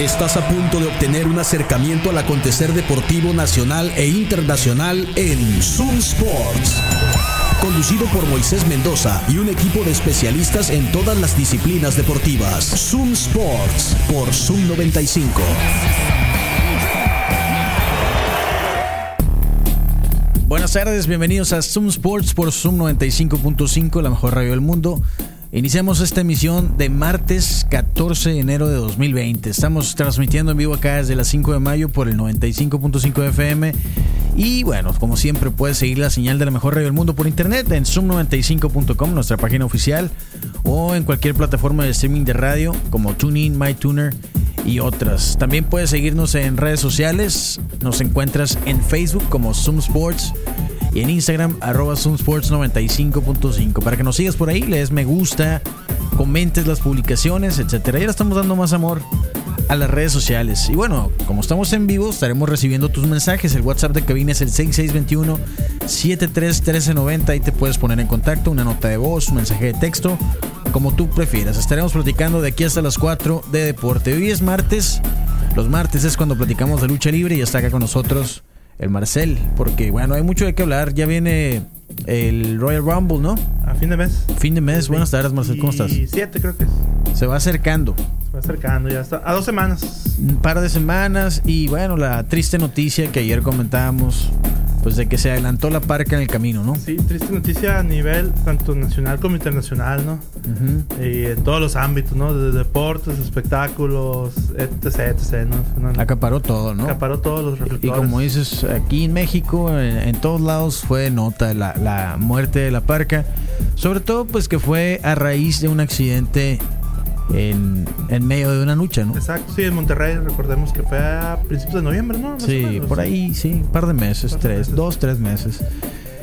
Estás a punto de obtener un acercamiento al acontecer deportivo nacional e internacional en Zoom Sports. Conducido por Moisés Mendoza y un equipo de especialistas en todas las disciplinas deportivas. Zoom Sports por Zoom 95. Buenas tardes, bienvenidos a Zoom Sports por Zoom 95.5, la mejor radio del mundo. Iniciamos esta emisión de martes 14 de enero de 2020. Estamos transmitiendo en vivo acá desde las 5 de mayo por el 95.5 FM. Y bueno, como siempre, puedes seguir la señal de la mejor radio del mundo por internet en zoom95.com, nuestra página oficial, o en cualquier plataforma de streaming de radio como TuneIn, MyTuner y otras. También puedes seguirnos en redes sociales. Nos encuentras en Facebook como Zoom Sports y en Instagram arroba zoomsports95.5 para que nos sigas por ahí, le des me gusta, comentes las publicaciones, etcétera. Y ahora estamos dando más amor a las redes sociales. Y bueno, como estamos en vivo, estaremos recibiendo tus mensajes. El WhatsApp de cabina es el 6621-731390. Ahí te puedes poner en contacto, una nota de voz, un mensaje de texto, como tú prefieras. Estaremos platicando de aquí hasta las 4 de deporte. Hoy es martes. Los martes es cuando platicamos de lucha libre y está acá con nosotros el Marcel, porque bueno, hay mucho de qué hablar. Ya viene el Royal Rumble, ¿no? A fin de mes. Fin de mes. Buenas tardes, Marcel, ¿cómo estás? Siete creo que es. Se va acercando. Se va acercando, ya está. A dos semanas. Un par de semanas y bueno, la triste noticia que ayer comentábamos pues de que se adelantó la parca en el camino, ¿no? Sí, triste noticia a nivel tanto nacional como internacional, ¿no? Y en todos los ámbitos, ¿no? Desde deportes, espectáculos, etc, etc, ¿no? Acaparó todo, ¿no? Acaparó todos los reflectores. Y como dices, aquí en México, en, todos lados fue nota la, la muerte de la parca. Sobre todo, pues que fue a raíz de un accidente en, en, medio de una lucha, ¿no? Exacto, sí, en Monterrey, recordemos que fue a principios de noviembre, ¿no? sí, por ahí, sí, un par de meses, tres, dos, tres meses.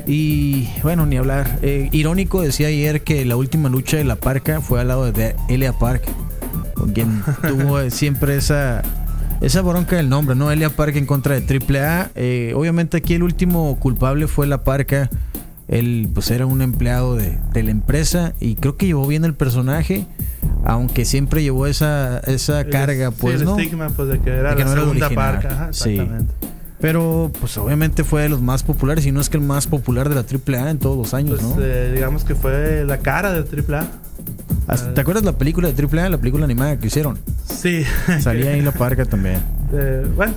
Y bueno, ni hablar. Eh, irónico decía ayer que la última lucha de la Parca fue al lado de Elia Park, con quien tuvo siempre esa esa bronca del nombre, ¿no? Elia Park en contra de AAA. Eh, obviamente aquí el último culpable fue la Parca. Él pues era un empleado de, de la empresa y creo que llevó bien el personaje aunque siempre llevó esa, esa carga, pues, el estigma, pues, de que era la segunda parca. exactamente. Pero, pues, obviamente fue de los más populares, y no es que el más popular de la AAA en todos los años, pues, ¿no? Eh, digamos que fue la cara de AAA. ¿Te acuerdas la película de AAA, la película animada que hicieron? Sí. Salía ahí la parca también. Eh, bueno,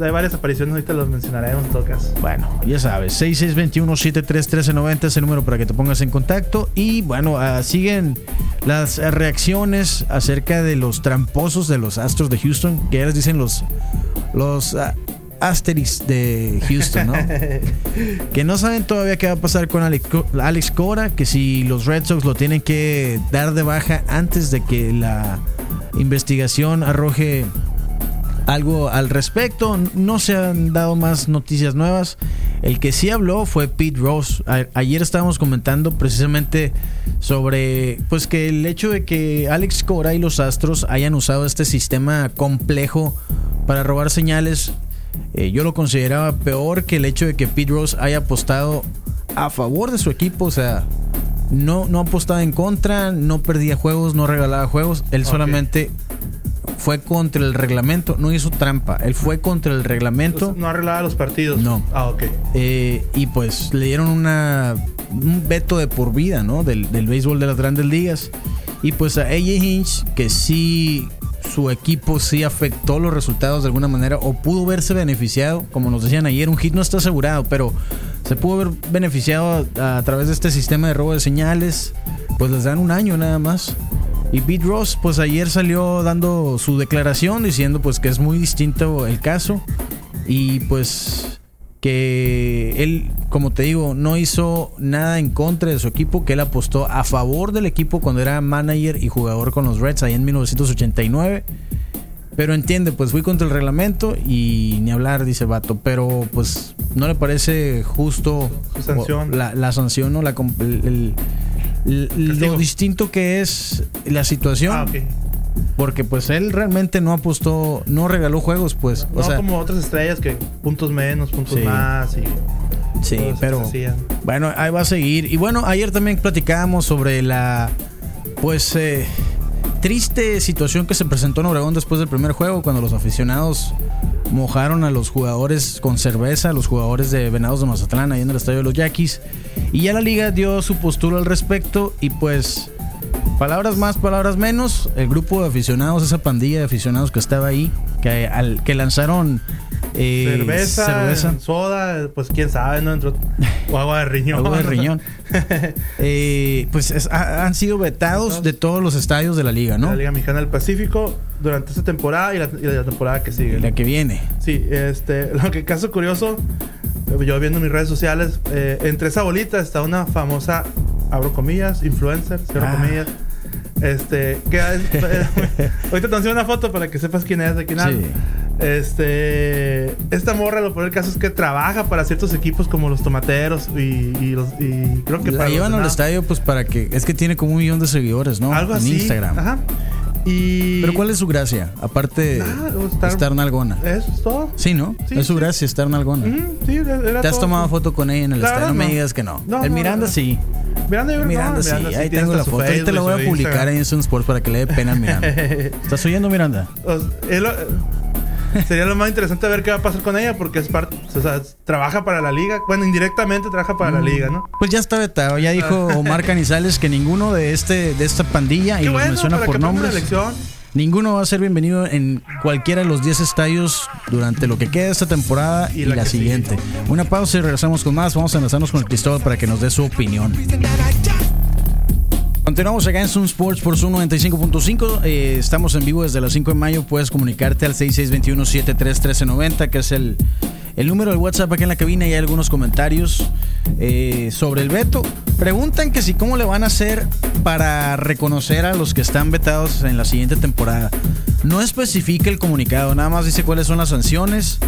hay varias apariciones, ahorita los mencionaremos en todo caso. Bueno, ya sabes, 6621-731390 es el número para que te pongas en contacto. Y bueno, uh, siguen las reacciones acerca de los tramposos de los Astros de Houston, que ya les dicen los, los uh, Asterix de Houston, ¿no? que no saben todavía qué va a pasar con Alex, Alex Cora, que si los Red Sox lo tienen que dar de baja antes de que la investigación arroje algo al respecto. No se han dado más noticias nuevas. El que sí habló fue Pete Rose. ayer estábamos comentando precisamente sobre pues que el hecho de que Alex Cora y los Astros hayan usado este sistema complejo para robar señales, eh, yo lo consideraba peor que el hecho de que Pete Rose haya apostado a favor de su equipo, o sea, no, no apostaba en contra, no perdía juegos, no regalaba juegos, él solamente fue contra el reglamento, no hizo trampa, él fue contra el reglamento. No arreglaba los partidos. No. Ah, ok. Eh, y pues le dieron una, un veto de por vida, ¿no? Del, del béisbol de las grandes ligas. Y pues a AJ Hinch, que sí su equipo sí afectó los resultados de alguna manera o pudo verse beneficiado, como nos decían ayer, un hit no está asegurado, pero se pudo haber beneficiado a, a través de este sistema de robo de señales, pues les dan un año nada más. Y Pete Ross, pues ayer salió dando su declaración diciendo pues que es muy distinto el caso. Y pues que él, como te digo, no hizo nada en contra de su equipo, que él apostó a favor del equipo cuando era manager y jugador con los Reds ahí en 1989. Pero entiende, pues fui contra el reglamento y ni hablar, dice Vato. Pero pues no le parece justo sanción. La, la, sanción o la, el, lo distinto que es la situación. Ah, Porque pues él realmente no apostó, no regaló juegos, pues. No, como otras estrellas que puntos menos, puntos más y... Sí, pero bueno, ahí va a seguir. Y bueno, ayer también platicábamos sobre la, pues, eh, triste situación que se presentó en Obregón después del primer juego, cuando los aficionados mojaron a los jugadores con cerveza, a los jugadores de Venados de Mazatlán, ahí en el estadio de los Yaquis. Y ya la liga dio su postura al respecto y pues palabras más, palabras menos, el grupo de aficionados, esa pandilla de aficionados que estaba ahí, que, al, que lanzaron eh, cerveza, soda, pues quién sabe, ¿no? o agua de riñón. agua de riñón. Eh, pues han sido vetados de todos los estadios de la liga, ¿no? La Liga Mexicana del Pacífico durante esta temporada y la, temporada que sigue. la que viene. Sí, este, lo que caso curioso, yo viendo mis redes sociales, eh, entre esa bolita está una famosa, abro comillas, influencer, cierro ah. comillas. Este, que ahorita te enseño una foto para que sepas quién es, de quién sí. Este, esta morra, lo peor del caso es que trabaja para ciertos equipos como los tomateros y, los, y creo que la llevan al estadio pues para que es que tiene como un millón de seguidores, ¿no? Algo en Instagram. Ajá. Y... Pero ¿cuál es su gracia? Aparte de estar, nalgona. Eso es todo. Sí, ¿no? es su gracia estar nalgona. sí, era ¿Te has tomado foto con ella en el estadio? No me digas que no. el Miranda sí. Miranda, yo Miranda, sí. Ahí tengo la foto. Ahí te la voy a publicar en Sports para que le dé pena al Miranda. ¿Estás oyendo, Miranda? Sería lo más interesante ver qué va a pasar con ella porque es parte, o sea, trabaja para la liga. Bueno, indirectamente trabaja para la mm. liga, ¿no? Pues ya está vetado. Ya dijo Omar Canizales que ninguno de este de esta pandilla, y lo menciona por nombres, ninguno va a ser bienvenido en cualquiera de los 10 estadios durante lo que queda esta temporada y, la, siguiente. Una pausa y regresamos con más. Vamos a enlazarnos con el Cristóbal para que nos dé su opinión. Continuamos acá en Zoom Sports por Zoom 95.5. Eh, estamos en vivo desde las 5 de mayo. Puedes comunicarte al 6621-731390, que es el, el número del WhatsApp aquí en la cabina. Y hay algunos comentarios eh, sobre el veto. Preguntan que si cómo le van a hacer para reconocer a los que están vetados en la siguiente temporada. No especifica el comunicado, nada más dice cuáles son las sanciones.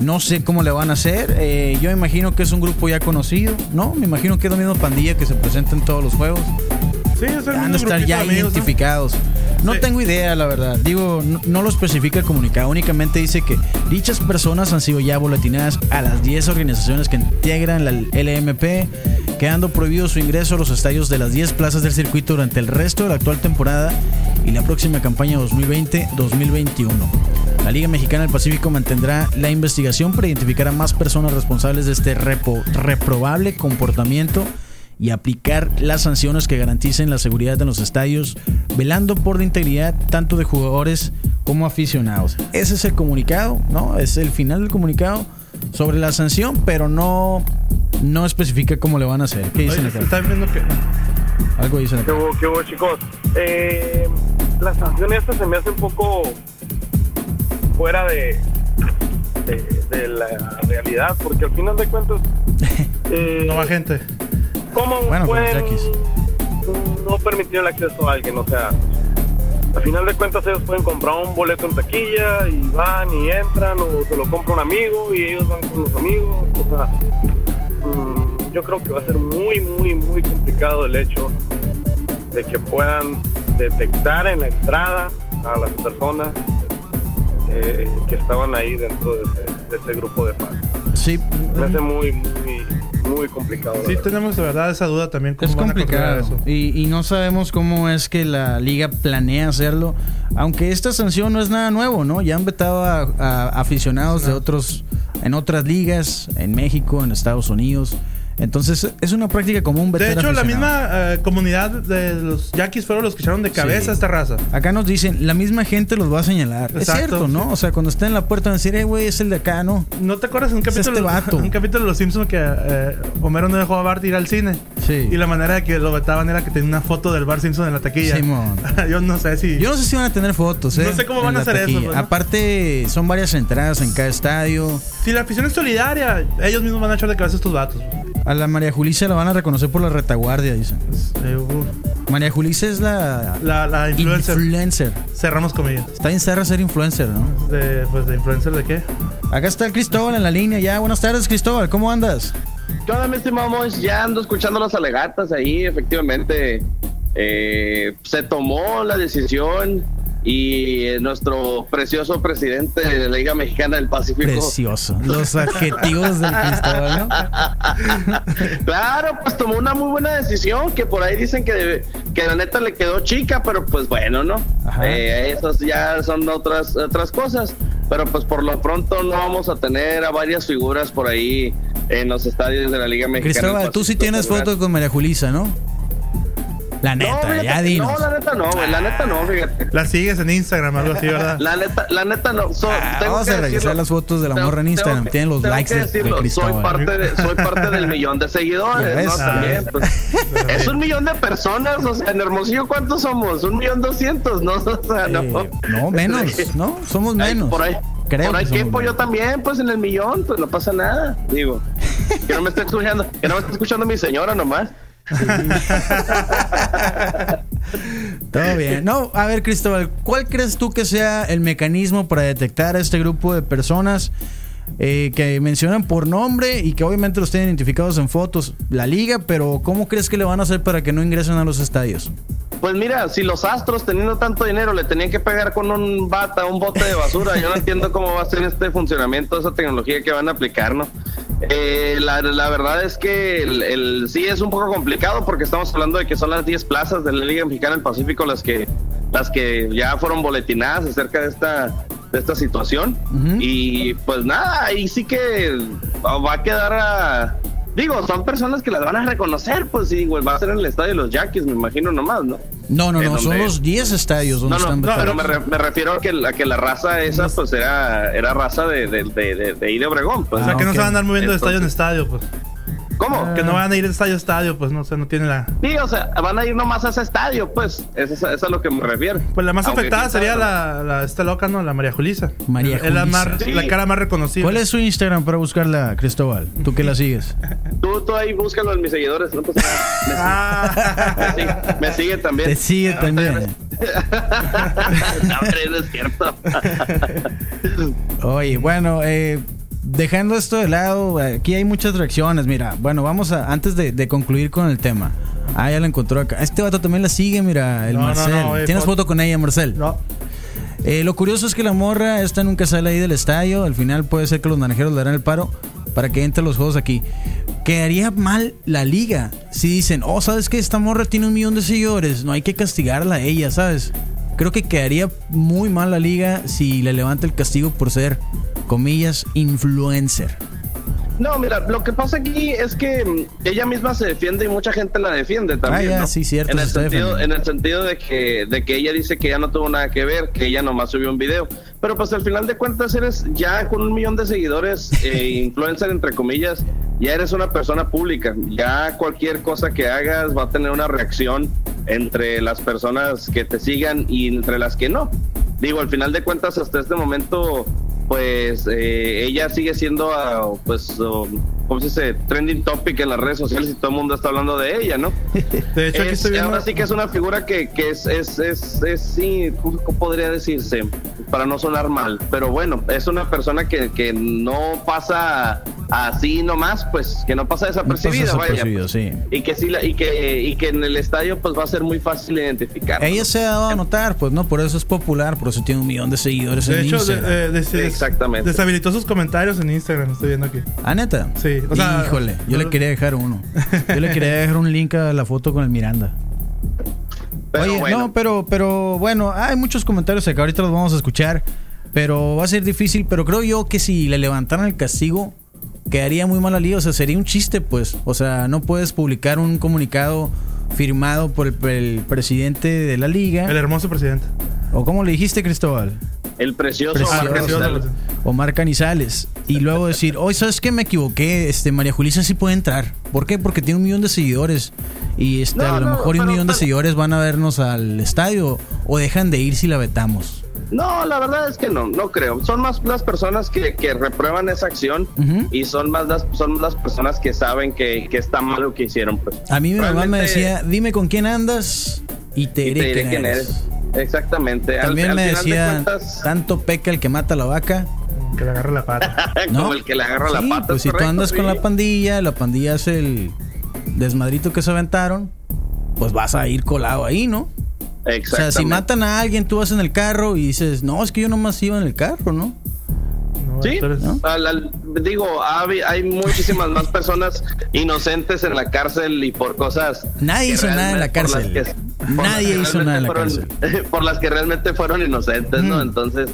No sé cómo le van a hacer. Eh, yo imagino que es un grupo ya conocido, ¿no? Me imagino que es la misma pandilla que se presenta en todos los juegos. Sí, es Van a estar ya identificados. ¿no? tengo idea, la verdad. Digo, no, lo especifica el comunicado. Únicamente dice que dichas personas han sido ya boletinadas a las 10 organizaciones que integran la LMP, quedando prohibido su ingreso a los estadios de las 10 plazas del circuito durante el resto de la actual temporada y la próxima campaña 2020-2021. La Liga Mexicana del Pacífico mantendrá la investigación para identificar a más personas responsables de este reprobable comportamiento y aplicar las sanciones que garanticen la seguridad de los estadios, velando por la integridad tanto de jugadores como aficionados. Ese es el comunicado, ¿no? Es el final del comunicado sobre la sanción, pero no, no especifica cómo le van a hacer. ¿Qué dicen acá? viendo que... Algo dicen acá. ¿Qué hubo, qué hubo chicos? Eh, la sanción esta se me hace un poco fuera de, de, la realidad, porque al final de cuentas... Eh, no va gente. ¿Cómo bueno, pueden no permitir el acceso a alguien? O sea, al final de cuentas ellos pueden comprar un boleto en taquilla y van y entran o se lo compra un amigo y ellos van con los amigos. O sea, mm, yo creo que va a ser muy, muy, muy complicado el hecho de que puedan detectar en la entrada a las personas eh, que estaban ahí dentro de ese, grupo de fans. Sí. Me hace muy, muy muy complicado. Sí, tenemos de verdad esa duda también. es complicado. eso? Y, no sabemos cómo es que la liga planea hacerlo. Aunque esta sanción no es nada nuevo, ¿no? Ya han vetado a, aficionados de otros, en otras ligas, en México, en Estados Unidos. Entonces es una práctica común. De hecho, la misma eh, comunidad de los yaquis fueron los que echaron de cabeza a esta raza. Acá nos dicen, la misma gente los va a señalar. es cierto, ¿no? O sea, cuando estén en la puerta van a decir, eh, güey, es el de acá, ¿no? ¿No te acuerdas en un capítulo, este vato. un capítulo de Los Simpsons que eh, Homero no dejó a Bart ir al cine? Sí. Y la manera de que lo vetaban era que tenía una foto del Bart Simpson en la taquilla. Simón. Yo no sé si... Yo no sé si van a tener fotos, ¿eh? No sé cómo van a hacer eso. Pues, Aparte, son varias entradas en cada estadio. Si la afición es solidaria, ellos mismos van a echar de cabeza a estos vatos. A la María Julissa la van a reconocer por la retaguardia, dicen. María Julissa es la, la, influencer. Cerramos comillas. Está en Serra ser influencer, ¿no? De, pues, ¿de influencer de qué? Acá está el Cristóbal en la línea ya. Buenas tardes, Cristóbal. ¿Cómo andas? ¿Qué onda, mi estimado Ya ando escuchando las alegatas ahí. Efectivamente, eh, se tomó la decisión y nuestro precioso presidente de la Liga Mexicana del Pacífico. Precioso. Los adjetivos del Cristóbal, ¿no? claro, pues tomó una muy buena decisión, que por ahí dicen que, que la neta le quedó chica, pero pues bueno, ¿no? Eh, esas ya son otras, otras cosas. Pero pues por lo pronto no vamos a tener a varias figuras por ahí en los estadios de la Liga Mexicana. Cristóbal, tú sí tienes fotos con María Julisa, ¿no? La neta, no, ya dinos. No, la neta no, güey. La neta no, fíjate. La sigues en Instagram, algo así, ¿verdad? La neta, la neta no. ah, vamos a revisar las fotos de la morra en Instagram. Tienen los likes de, de Cristóbal. Soy parte, de, soy parte del millón de seguidores, ¿no? También. Pues, es un millón de personas. O sea, en Hermosillo, ¿cuántos somos? Un millón doscientos, ¿no? O sea, no. Eh, no, menos, ¿no? Somos menos. Por ahí. Creo por ahí tiempo yo también, pues en el millón, pues no pasa nada. Digo, que no me esté escuchando, que no me esté escuchando mi señora nomás. Todo bien. No, a ver, Cristóbal, ¿cuál crees tú que sea el mecanismo para detectar a este grupo de personas eh, que mencionan por nombre y que obviamente los tienen identificados en fotos? La liga, pero ¿cómo crees que le van a hacer para que no ingresen a los estadios? Pues mira, si los astros teniendo tanto dinero le tenían que pegar con un bata, un bote de basura, yo no entiendo cómo va a ser este funcionamiento, esa tecnología que van a aplicar, ¿no? Eh, la, la, verdad es que el, el, sí es un poco complicado porque estamos hablando de que son las 10 plazas de la Liga Mexicana del Pacífico las que las que ya fueron boletinadas acerca de esta de esta situación uh -huh. y pues nada ahí sí que va a quedar a Digo, son personas que las van a reconocer, pues sí, güey, va a ser en el estadio de los Yankees, me imagino nomás, ¿no? No, no, no, son los 10 estadios donde no, no, están no, pero me, re, me, refiero a que, a que la raza esa, pues era, era raza de, de, de, de, de ir de Obregón. Pues. o sea, que no se van a andar moviendo de estadio en estadio, pues. ¿Cómo? Que no van a ir de estadio a estadio, pues no sé, no tiene la. Sí, o sea, van a ir nomás a ese estadio, pues. Eso, eso es a lo que me refiero. Pues la más Aunque afectada sería la, la, esta loca, ¿no? La María Julisa. María Es la, más, sí. la cara más reconocida. ¿Cuál es su Instagram para buscarla, Cristóbal? Tú que la sigues. tú, tú ahí búscalo en mis seguidores, no pasa nada. Me, sigue, me, sigue, me sigue también. Te sigue también. no, pero es cierto. Oye, bueno, eh dejando esto de lado, aquí hay muchas reacciones. Mira, bueno, vamos a, antes de, de concluir con el tema. Ah, ya la encontró acá. Este vato también la sigue, mira, el No, no, Marcel. no, eh, ¿Tienes foto con ella, Marcel? No. Eh, lo curioso es que la morra esta nunca sale ahí del estadio. Al final puede ser que los naranjeros le darán el paro para que entre los juegos aquí. Quedaría mal la liga si dicen, oh, ¿sabes qué? Esta morra tiene un millón de seguidores. No hay que castigarla a ella, ¿sabes? Creo que quedaría muy mal la liga si le levanta el castigo por ser, comillas, influencer. No, mira, lo que pasa aquí es que mm, ella misma se defiende y mucha gente la defiende también. Ah, ya, ¿no? sí, cierto, En el, sentido, en el sentido de que, de que ella dice que ya no tuvo nada que ver, que ella nomás subió un video. Pero pues al final de cuentas eres ya con un millón de seguidores, eh, influencer entre comillas, ya eres una persona pública. Ya cualquier cosa que hagas va a tener una reacción entre las personas que te sigan y entre las que no. Digo, al final de cuentas hasta este momento pues eh, ella sigue siendo, uh, pues, uh, ¿cómo se dice? Trending topic en las redes sociales y todo el mundo está hablando de ella, ¿no? De hecho, aquí Es- estoy viendo. ahora sí que es una figura que, que es, es, es, es, sí, ¿cómo podría decirse? Para no sonar mal, pero bueno, es una persona que, que no pasa así nomás, pues, que no pasa No pasa desapercibida, vaya. desapercibido, sí. Y que sí, la- y que, y que en el estadio, pues, va a ser muy fácil identificar. Ella se ha dado a notar, pues no, por eso es popular, por eso tiene un millón de seguidores De en hecho, de- Instagram. eh, des- des- Exactamente. deshabilitó sus comentarios en Instagram, estoy viendo aquí. ¿Ah, neta? Sí, o sea- Híjole, yo le quería dejar uno. Yo le quería dejar un link a la foto con el Miranda. Pero Oye, bueno. no, pero, pero bueno, hay muchos comentarios acá, ahorita los vamos a escuchar, pero va a ser difícil, pero creo yo que si le levantaran el castigo, quedaría muy mal la liga, o sea, sería un chiste, pues, o sea, no puedes publicar un comunicado firmado por el, el presidente de la liga, El hermoso presidente. o como le dijiste, Cristóbal, El precioso, Precioso. Omar Canizales, y luego decir, hoy sabes que me equivoqué, este María Julisa sí puede entrar. ¿Por qué? Porque tiene un millón de seguidores y este, No, a lo no, mejor y un pero- millón de seguidores van a vernos al estadio o dejan de ir si la vetamos. No, la verdad es que no, no creo. Son más las personas que, que reprueban esa acción y son más las, son las personas que saben que, que está mal lo que hicieron. Pues. A mí mi mamá me decía, dime con quién andas y te y diré, te diré quién, quién eres. Exactamente. Al- También al me de decía, cuentas, tanto peca el que mata a la vaca. Que le agarre la pata. ¿no? como el que le agarra la pata. Pues es si tú correcto, andas con la pandilla, la pandilla hace el desmadrito que se aventaron, pues vas a ir colado ahí, ¿no? O sea, si matan a alguien, tú vas en el carro y dices, no, es que yo nomás iba en el carro, ¿no? Sí, digo, hay muchísimas más personas inocentes en la cárcel y por cosas. Nadie hizo nada en la cárcel. Nadie hizo nada en la cárcel. Por las que realmente fueron inocentes, ¿no? Entonces,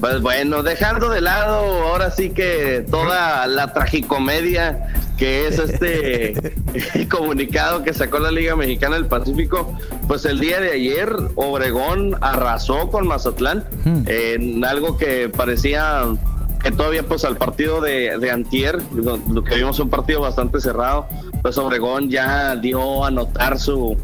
pues bueno, dejando de lado ahora sí que toda la tragicomedia que es este comunicado que sacó la Liga Mexicana del Pacífico, pues el día de ayer Obregón arrasó con Mazatlán en algo que parecía que todavía pues al partido de, de Antier, lo que vimos un partido bastante cerrado, pues Obregón ya dio a notar su,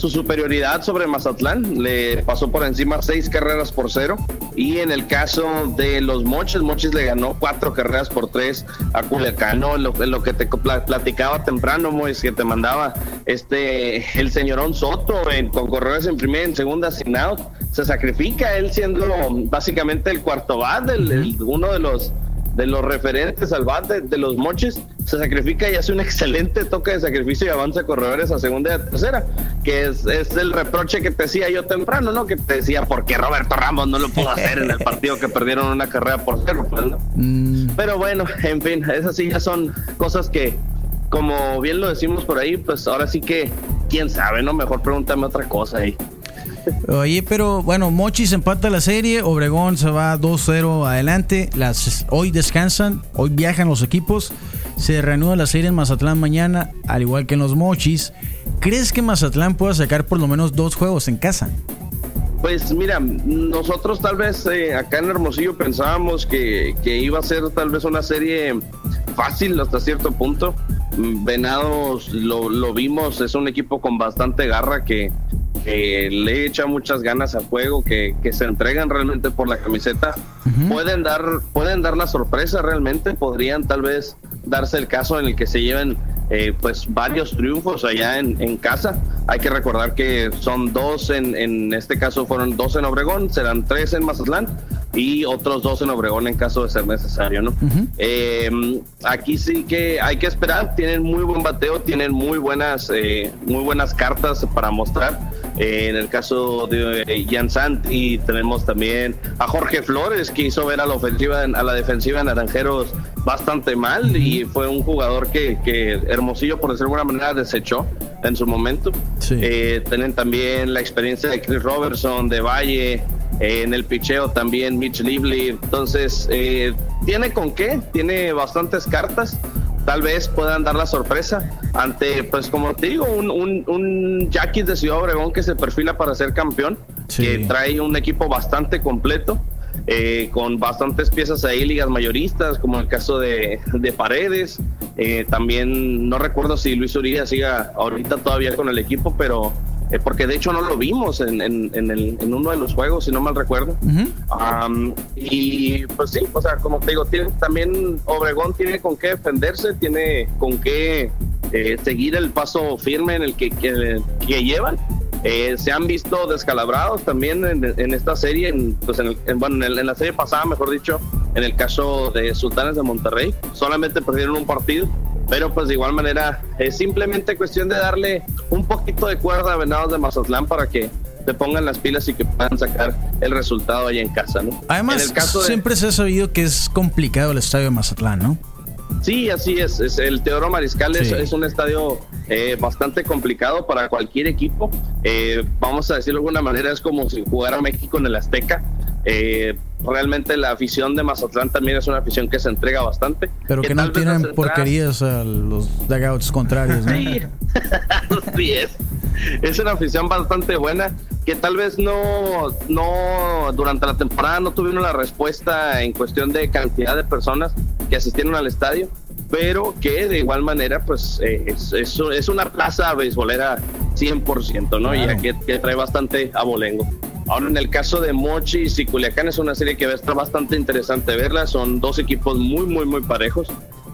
su superioridad sobre Mazatlán, le pasó por encima seis carreras por cero y en el caso de los Moches, Moches le ganó cuatro carreras por tres a Culiacán, ¿no? Lo, lo que te platicaba temprano, Mois, que te mandaba este el señorón Soto con corredores en primera y en segunda sin out, se sacrifica él siendo básicamente el cuarto bat, el, uno de los de los referentes al bate de los moches, se sacrifica y hace un excelente toque de sacrificio y avanza corredores a segunda y a tercera, que es, es, el reproche que te decía yo temprano, ¿no? Que te decía, ¿por qué Roberto Ramos no lo pudo hacer en el partido que perdieron una carrera por cero? Pues, mm. Pero bueno, en fin, esas sí ya son cosas que, como bien lo decimos por ahí, pues ahora sí que, quién sabe, ¿no? Mejor pregúntame otra cosa ahí. Oye, pero bueno, Mochis empata la serie, Obregón se va 2-0 adelante, las, hoy descansan, hoy viajan los equipos, se reanuda la serie en Mazatlán mañana, al igual que en los Mochis. ¿Crees que Mazatlán pueda sacar por lo menos dos juegos en casa? Pues mira, nosotros tal vez eh, acá en Hermosillo pensábamos que, iba a ser tal vez una serie fácil hasta cierto punto. Venados lo, lo vimos, es un equipo con bastante garra que, que le echa muchas ganas al juego, que, que se entregan realmente por la camiseta, pueden dar, pueden dar la sorpresa realmente, podrían tal vez darse el caso en el que se lleven eh, pues varios triunfos allá en, en, casa. Hay que recordar que son dos en, en este caso fueron dos en Obregón, serán tres en Mazatlán y otros dos en Obregón en caso de ser necesario, ¿no? Eh, aquí sí que hay que esperar, tienen muy buen bateo, tienen muy buenas, eh, muy buenas cartas para mostrar. Eh, en el caso de Jan Sant y tenemos también a Jorge Flores que hizo ver a la ofensiva, a la defensiva de Naranjeros bastante mal y fue un jugador que, que Hermosillo por decirlo de alguna manera desechó en su momento. tienen también la experiencia de Chris Robertson, de Valle, eh, en el picheo también Mitch Lively. Entonces, eh, tiene con qué, tiene bastantes cartas. Tal vez puedan dar la sorpresa ante, pues como te digo, un, un, un Jackie de Ciudad Obregón que se perfila para ser campeón, que trae un equipo bastante completo. Eh, con bastantes piezas ahí, ligas mayoristas, como el caso de, de Paredes. también no recuerdo si Luis Urias siga ahorita todavía con el equipo, pero eh, porque de hecho no lo vimos en, en, en, uno de los juegos, si no mal recuerdo. y pues sí, o sea, como te digo, tiene, también Obregón tiene con qué defenderse, tiene con qué eh, seguir el paso firme en el que, que, llevan. Eh, se han visto descalabrados también en, esta serie, en, pues en, bueno, en, la serie pasada, mejor dicho, en el caso de Sultanes de Monterrey, solamente perdieron un partido pero pues de igual manera es simplemente cuestión de darle un poquito de cuerda a Venados de Mazatlán para que se pongan las pilas y que puedan sacar el resultado ahí en casa, ¿no? Además, el caso siempre se ha sabido que es complicado el estadio de Mazatlán, ¿no? Sí, así es. es el Teodoro Mariscal es, un estadio eh, bastante complicado para cualquier equipo. Eh, vamos a decirlo de alguna manera, es como si jugara México en el Azteca. Eh, realmente la afición de Mazatlán también es una afición que se entrega bastante. Pero que, no tienen porquerías a los dugouts contrarios, ¿no? Sí, es. Es una afición bastante buena que tal vez no, no durante la temporada no tuvieron la respuesta en cuestión de cantidad de personas que asistieron al estadio, pero que de igual manera pues eh, es, es, una plaza beisbolera 100%, ¿no? Y que, que trae bastante abolengo. Ahora, en el caso de Mochis y Culiacán, es una serie que va a estar bastante interesante verla. Son dos equipos muy, muy, muy parejos.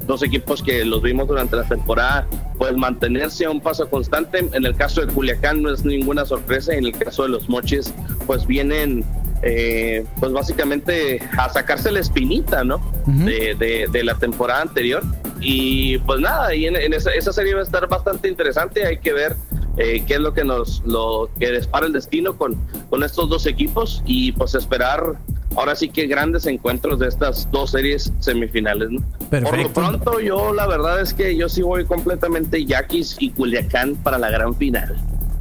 Dos equipos que los vimos durante la temporada, pues mantenerse a un paso constante. En el caso de Culiacán no es ninguna sorpresa. En el caso de los Mochis, pues vienen eh, pues básicamente a sacarse la espinita, ¿no? de, de, la temporada anterior. Y pues nada, y en, esa, esa, serie va a estar bastante interesante. Hay que ver eh, qué es lo que nos lo que dispara el destino con, con estos dos equipos y pues esperar ahora sí que grandes encuentros de estas dos series semifinales. Por lo pronto yo la verdad es que yo sí voy completamente Yaquis y Culiacán para la gran final.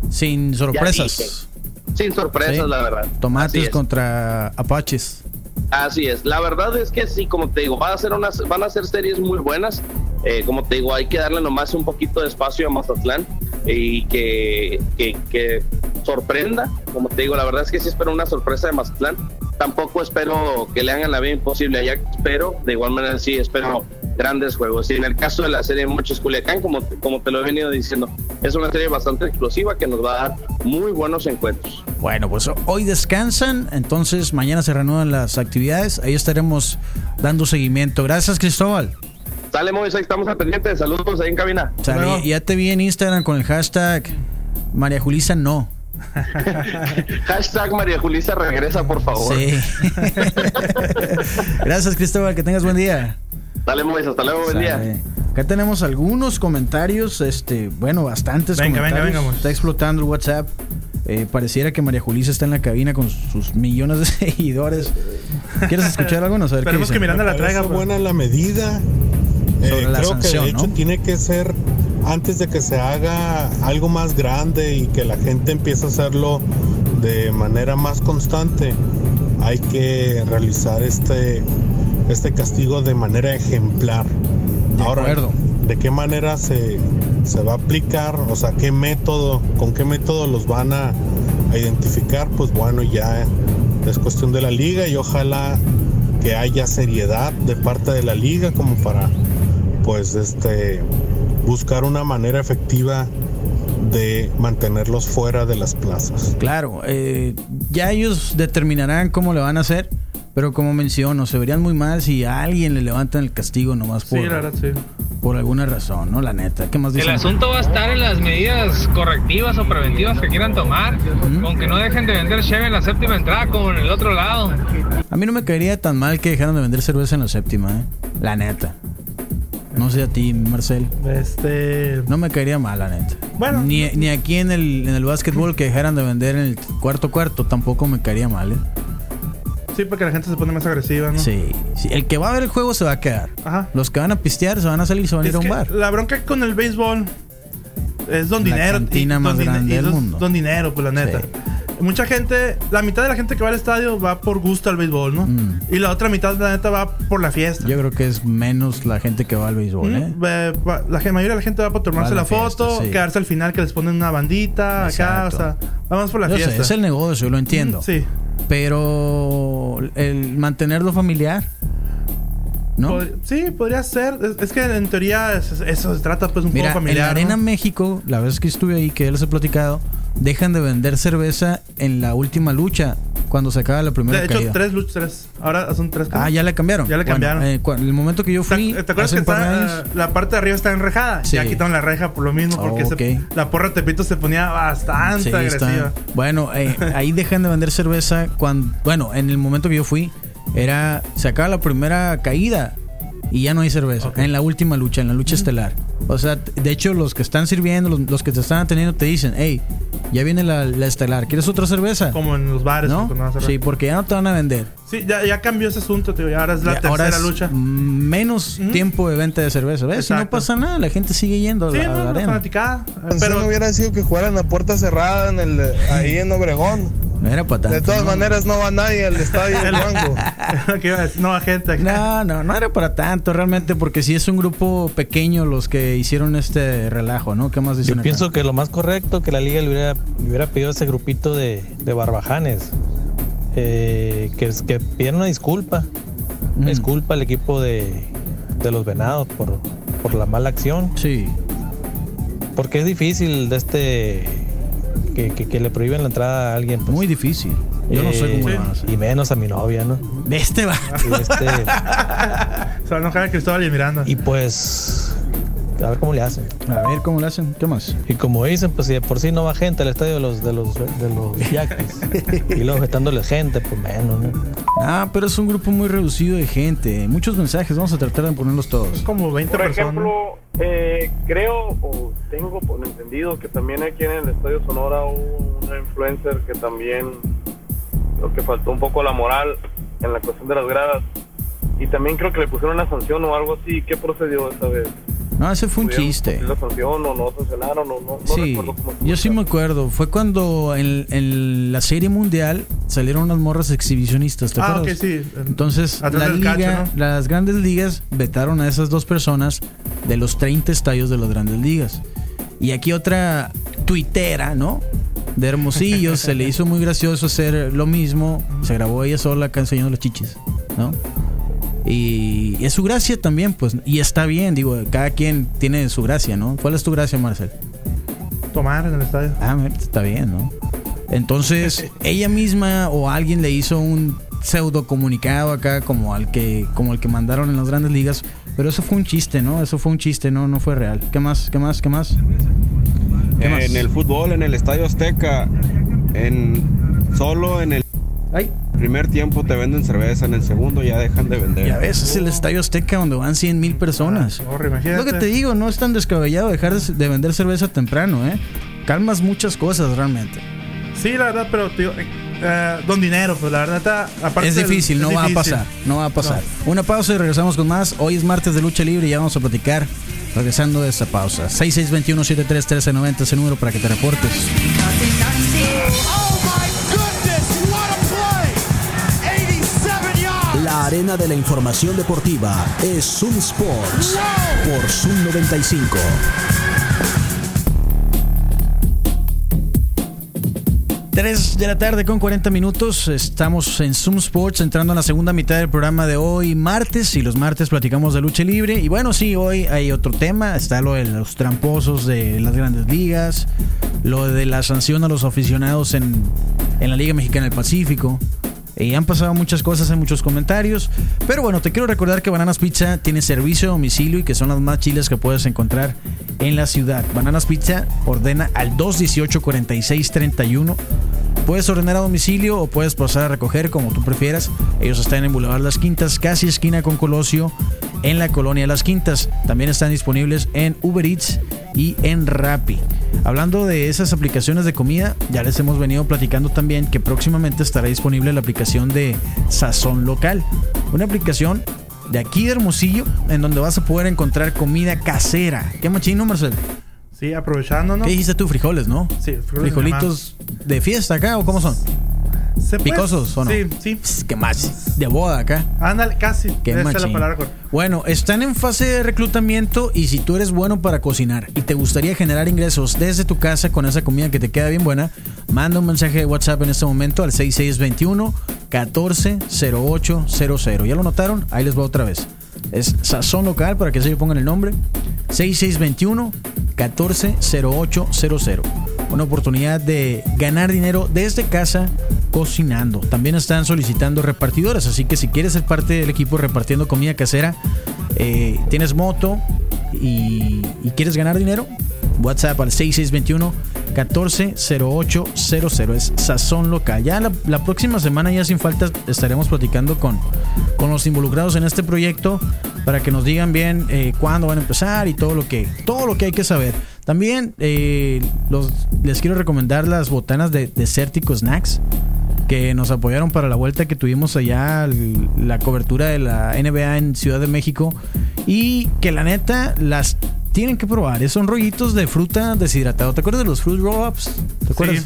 Sin sorpresas. Sin sorpresas, la verdad. Tomates contra Apaches. Así es. La verdad es que sí, como te digo, van a ser unas, van a ser series muy buenas. Eh, como te digo, hay que darle nomás un poquito de espacio a Mazatlán y que, que, sorprenda. Como te digo, la verdad es que sí espero una sorpresa de Mazatlán. Tampoco espero que le hagan la vida imposible allá, pero de igual manera sí espero grandes juegos. Y en el caso de la serie Muchos Culiacán, como, como te lo he venido diciendo, es una serie bastante explosiva que nos va a dar muy buenos encuentros. Bueno, pues hoy descansan, entonces mañana se reanudan las actividades, ahí estaremos dando seguimiento. Gracias, Cristóbal. Dale, Moisés, estamos al pendiente. Saludos ahí en cabina. ya te vi en Instagram con el hashtag María Julisa no. Hashtag María Julisa regresa, por favor. Sí. Gracias, Cristóbal. Que tengas buen día. Dale, Moisés. Hasta luego. Buen día. Acá tenemos algunos comentarios, este, bueno, bastantes comentarios. está explotando el WhatsApp. Eh, pareciera que María Julisa está en la cabina con sus millones de seguidores. ¿Quieres escuchar algo? No, Esperemos que Miranda la traiga. Pues. buena la medida. Eh, creo que de hecho tiene que ser antes de que se haga algo más grande y que la gente empiece a hacerlo de manera más constante. Hay que realizar este, este castigo de manera ejemplar. Ahora, ¿de qué manera se, va a aplicar? O sea, ¿qué método, con qué método los van a, identificar? Pues bueno, ya es cuestión de la liga y ojalá que haya seriedad de parte de la liga como para pues este buscar una manera efectiva de mantenerlos fuera de las plazas. Claro, eh, ya ellos determinarán cómo le van a hacer pero como menciono, se verían muy mal si a alguien le levantan el castigo nomás por, por alguna razón, ¿no? La neta. ¿Qué más El asunto va a estar en las medidas correctivas o preventivas que quieran tomar, con que no dejen de vender Chevy en la séptima entrada como en el otro lado. A mí no me caería tan mal que dejaran de vender cerveza en la séptima, ¿eh? La neta. No sé a ti, Marcel. Este. No me caería mal, la neta. Bueno. Ni, ni aquí en el, en el básquetbol que dejaran de vender en el cuarto cuarto tampoco me caería mal, ¿eh? Sí, porque la gente se pone más agresiva, ¿no? Sí, El que va a ver el juego se va a quedar. Ajá. Los que van a pistear se van a salir y se van a ir a un bar. La bronca con el béisbol es don la dinero. La más grande del mundo. Don dinero, pues la neta. Mucha gente, la mitad de la gente que va al estadio va por gusto al béisbol, ¿no? Mm. Y la otra mitad, la neta, va por la fiesta. Yo creo que es menos la gente que va al béisbol, ¿eh? La mayoría de la gente va por tomarse la, foto, quedarse al final que les ponen una bandita acá, o sea, vamos por la fiesta. es el negocio, lo entiendo. sí. Pero el mantenerlo familiar. ¿No? sí, podría ser. Es, que en teoría eso se trata pues un Mira, poco familiar. En la Arena México, la vez que estuve ahí, que les he platicado, dejan de vender cerveza en la última lucha cuando se acaba la primera De hecho, tres luchas, Ahora son tres. Ah, ya le cambiaron. Ya le cambiaron. Eh, el momento que yo fui. ¿Te, acuerdas que la parte de arriba está enrejada? Sí. Ya quitaron la reja por lo mismo, porque la porra Tepito se ponía bastante agresiva. Bueno, eh, ahí dejan de vender cerveza cuando. Bueno, en el momento que yo fui, era. Se acaba la primera caída y ya no hay cerveza. En la última lucha, en la lucha estelar. O sea, de hecho, los que están sirviendo, los, que te están atendiendo, te dicen, hey, ya viene la, estelar, ¿quieres otra cerveza? Como en los bares, ¿no? Sí, porque ya no te van a vender. Sí, ya, ya cambió ese asunto, tío. ahora es la tercera lucha. Menos tiempo de venta de cerveza. ¿Ves? no pasa nada, la gente sigue yendo sí, a la, arena. Pero no hubiera sido que jugaran a puerta cerrada en el, ahí en Obregón. De todas maneras, no va nadie al estadio del Mango. no va gente. No, no, no era para tanto realmente, porque si es un grupo pequeño los que hicieron este relajo, ¿no? ¿Qué más dicen? Yo pienso que lo más correcto que la liga le hubiera, hubiera pedido a ese grupito de, de barbajanes eh, que, que pidieran una disculpa. Mm. Disculpa al equipo de, de los venados por, por la mala acción. Sí. Porque es difícil de este que, le prohíben la entrada a alguien. Pues. Muy difícil. Yo no sé cómo Y menos a mi novia, ¿no? De este va. este... Se va a enojar a Cristóbal y Miranda. Y pues a ver cómo le hacen. A ver cómo le hacen. ¿Qué más? Y como dicen, pues si de por sí no va gente al estadio de los de los de los yaquis y luego estándole gente, pues menos, ¿no? Ah, pero es un grupo muy reducido de gente. Muchos mensajes, vamos a tratar de ponerlos todos. Como 20 Por personas. ejemplo, eh, creo o tengo por entendido que también aquí en el Estadio Sonora hubo una influencer que también creo que faltó un poco la moral en la cuestión de las gradas. Y también creo que le pusieron una sanción o algo así. ¿Qué procedió esta vez? No, ese fue un ¿Pudieron chiste. cumplir la sanción o no sancionaron o no? no Sí, recuerdo cómo estuvo yo sí me acuerdo. Fue cuando en, en la serie mundial salieron unas morras exhibicionistas, ¿te Ah, acuerdas? ok, sí. Entonces, la liga, cacho, ¿no? las grandes ligas vetaron a esas dos personas de los 30 estadios de las grandes ligas. Y aquí otra tuitera, ¿no? De Hermosillo, se le hizo muy gracioso hacer lo mismo. Se grabó ella sola acá enseñando los chichis, ¿no? Y es su gracia también, pues. Y está bien, digo, cada quien tiene su gracia, ¿no? ¿Cuál es tu gracia, Marcel? Tomar en el estadio. Ah, está bien, ¿no? Entonces, ella misma o alguien le hizo un pseudo comunicado acá como al que como el que mandaron en las grandes ligas, pero eso fue un chiste, ¿no? Eso fue un chiste, no no fue real. ¿Qué más? ¿Qué más? ¿Qué más? ¿Qué más? En el fútbol, en el Estadio Azteca, en solo en el Ay, primer tiempo te venden cerveza, en el segundo ya dejan de vender. ya ves, es el Estadio Azteca donde van 100 mil personas. Imagínate. lo que te digo, no es tan descabellado dejar de, de vender cerveza temprano, ¿eh? Calmas muchas cosas realmente. Sí, la verdad, pero tío, eh, eh, don dinero, pues la verdad está. Aparte Es del- difícil, no es va a pasar, no va a pasar. Una pausa y regresamos con más. Hoy es martes de lucha libre y ya vamos a platicar regresando de esta pausa. 6621-731390 es el número para que te reportes. La arena de la información deportiva es Zoom Sports por Zoom 95. Tres de la tarde con 40 minutos. Estamos en Zoom Sports entrando en la segunda mitad del programa de hoy, martes. Y los martes platicamos de lucha libre. Y bueno, sí, hoy hay otro tema. Está lo de los tramposos de las grandes ligas. Lo de la sanción a los aficionados en, en la Liga Mexicana del Pacífico. Y han pasado muchas cosas en muchos comentarios. Pero bueno, te quiero recordar que Bananas Pizza tiene servicio a domicilio y que son las más chiles que puedes encontrar en la ciudad. Bananas Pizza ordena al 218-4631. Puedes ordenar a domicilio o puedes pasar a recoger como tú prefieras. Ellos están en Boulevard Las Quintas, casi esquina con Colosio, en la colonia Las Quintas. También están disponibles en Uber Eats y en Rappi. Hablando de esas aplicaciones de comida, ya les hemos venido platicando también que próximamente estará disponible la aplicación de Sazón Local. Una aplicación de aquí de Hermosillo en donde vas a poder encontrar comida casera. ¿Qué machino, Marcel? Sí, aprovechando, ¿no? ¿Qué dijiste tú? Frijoles, ¿no? Sí, frijoles Frijolitos de fiesta acá o cómo son? ¿Se? ¿Picosos o no? Sí, sí. Pss, ¿Qué más? De boda acá. Ándale, casi. Qué Esa es la machín. palabra correcta. Bueno, están en fase de reclutamiento y si tú eres bueno para cocinar y te gustaría generar ingresos desde tu casa con esa comida que te queda bien buena, manda un mensaje de WhatsApp en este momento al 6621 140800. ¿Ya lo notaron? Ahí les va otra vez. Es Sazón Local para que se le pongan el nombre. 6621 140800. Una oportunidad de ganar dinero desde casa cocinando. También están solicitando repartidores, así que si quieres ser parte del equipo repartiendo comida casera, eh, tienes moto y, quieres ganar dinero, WhatsApp al 6621 140800 es Sazón Local. Ya la, próxima semana, ya sin falta, estaremos platicando con, con los involucrados en este proyecto para que nos digan bien eh, cuándo van a empezar y todo lo que, todo lo que hay que saber. También eh, les quiero recomendar las botanas de Desértico Snacks que nos apoyaron para la vuelta que tuvimos allá, la cobertura de la NBA en Ciudad de México. Y que la neta las tienen que probar. Son rollitos de fruta deshidratado. ¿Te acuerdas de los fruit roll-ups? ¿Te acuerdas?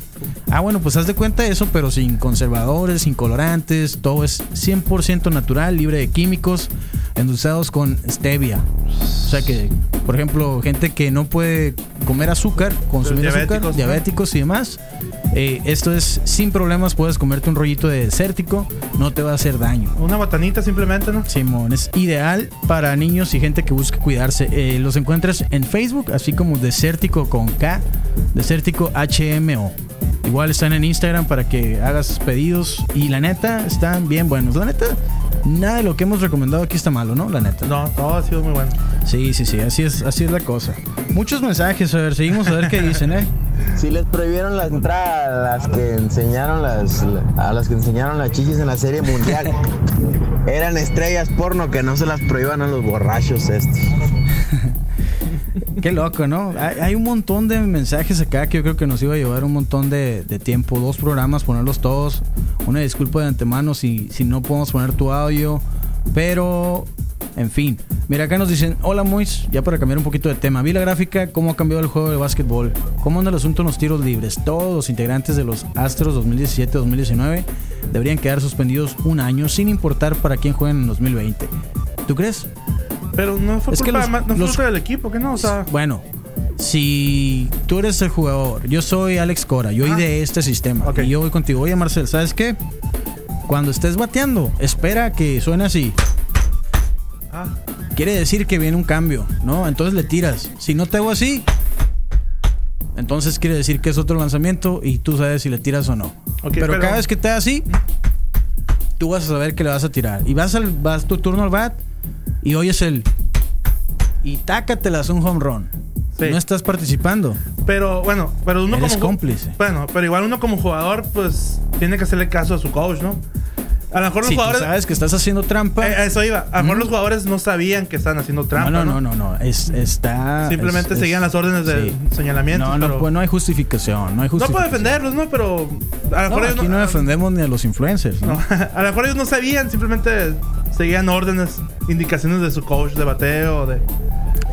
Ah, bueno, pues haz de cuenta eso, pero sin conservadores, sin colorantes. Todo es 100% natural, libre de químicos, endulzados con stevia. O sea que, por ejemplo, gente que no puede comer azúcar, consumir azúcar, diabéticos, y demás. eh, esto es sin problemas, puedes comerte un rollito de desértico, no te va a hacer daño. Una botanita simplemente, ¿no? Simón, es ideal para niños y gente que busque cuidarse. Eh, los encuentras en Facebook, así como Desértico con K, Desértico HMO. Igual están en Instagram para que hagas pedidos. Y la neta, están bien buenos. La neta, nada de lo que hemos recomendado aquí está malo, ¿no? La neta. No, todo ha sido muy bueno. Sí, sí, sí, así es, así es la cosa. Muchos mensajes, a ver, seguimos a ver qué dicen, ¿eh? Si les prohibieron la entrada a las que enseñaron las a las que enseñaron las chichis en la serie mundial. Eran estrellas porno que no se las prohíban a los borrachos estos. Qué loco, ¿no? Hay, un montón de mensajes acá que yo creo que nos iba a llevar un montón de, tiempo. Dos programas, ponerlos todos. Una disculpa de antemano si, si no podemos poner tu audio. Pero, en fin. Mira, acá nos dicen, hola Mois, ya para cambiar un poquito de tema. Vi la gráfica, cómo ha cambiado el juego de básquetbol. ¿Cómo anda el asunto en los tiros libres? Todos los integrantes de los Astros 2017-2019 deberían quedar suspendidos un año sin importar para quién jueguen en 2020. ¿Tú crees? Pero no fue culpa, no del equipo, que no, o sea... Bueno, si tú eres el jugador, yo soy Alex Cora, yo soy de este sistema, y yo voy contigo. Oye, Marcel, ¿sabes qué? Cuando estés bateando, espera que suene así. Ah. Quiere decir que viene un cambio, ¿no? Entonces le tiras. Si no te hago así, entonces quiere decir que es otro lanzamiento y tú sabes si le tiras o no. pero, cada vez que te da así, tú vas a saber que le vas a tirar. Y vas al vas tu turno al bat y oyes el. Y tácatelas un home run. No estás participando. Pero bueno, pero uno Eres como. cómplice. Bueno, pero igual uno como jugador, pues tiene que hacerle caso a su coach, ¿no? A lo mejor los jugadores. sabes que estás haciendo trampa. Eh, eso iba. A lo mejor los jugadores no sabían que estaban haciendo trampa. No, no, no, no. Es, está. Simplemente seguían las órdenes de señalamiento. No, no, pues no hay justificación. No hay justificación. No puedo defenderlos, ¿no? Pero. A lo mejor aquí no, defendemos ni a los influencers, ¿no? a lo mejor ellos no sabían, simplemente seguían órdenes, indicaciones de su coach de bateo, de.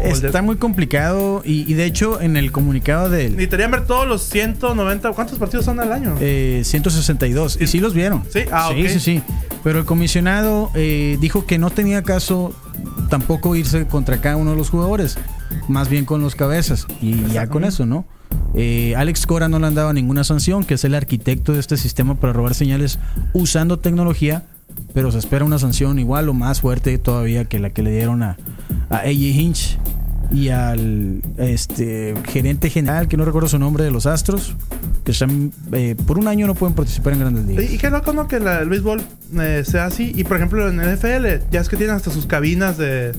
Está muy complicado y, de hecho en el comunicado de Necesitarían ver todos los 190. ¿Cuántos partidos son al año? Eh, 162. Y sí los vieron. Sí, ah, sí, sí, sí. Pero el comisionado eh, dijo que no tenía caso tampoco irse contra cada uno de los jugadores, más bien con los cabezas. Y ya con eso, ¿no? Eh, Alex Cora no le han dado ninguna sanción, que es el arquitecto de este sistema para robar señales usando tecnología, pero se espera una sanción igual o más fuerte todavía que la que le dieron a, a AJ Hinch y al este gerente general, que no recuerdo su nombre, de los Astros, que están, eh, por un año no pueden participar en grandes ligas. Y qué loco, ¿no? Que el béisbol eh, sea así. Y por ejemplo, en el NFL, ya es que tienen hasta sus cabinas de